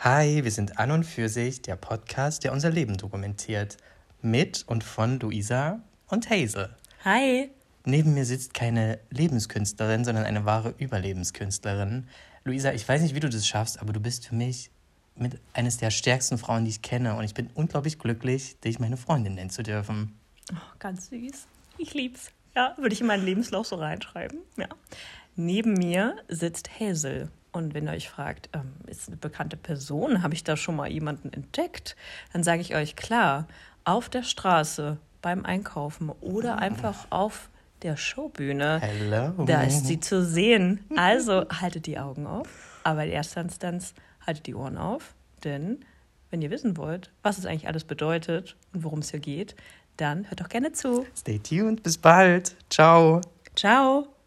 Hi, wir sind an und für sich der Podcast, der unser Leben dokumentiert. Mit und von Luisa und Hazel. Hi. Neben mir sitzt keine Lebenskünstlerin, sondern eine wahre Überlebenskünstlerin. Luisa, ich weiß nicht, wie du das schaffst, aber du bist für mich mit eines der stärksten Frauen, die ich kenne. Und ich bin unglaublich glücklich, dich meine Freundin nennen zu dürfen. Oh, ganz süß. Ich lieb's. Ja, würde ich in meinen Lebenslauf so reinschreiben. Ja. Neben mir sitzt Hazel. Und wenn ihr euch fragt, ähm, ist eine bekannte Person, habe ich da schon mal jemanden entdeckt, dann sage ich euch klar, auf der Straße, beim Einkaufen oder einfach auf der Showbühne, Hello. da ist sie zu sehen. Also haltet die Augen auf, aber in erster Instanz haltet die Ohren auf, denn wenn ihr wissen wollt, was es eigentlich alles bedeutet und worum es hier geht, dann hört doch gerne zu. Stay tuned. Bis bald. Ciao. Ciao.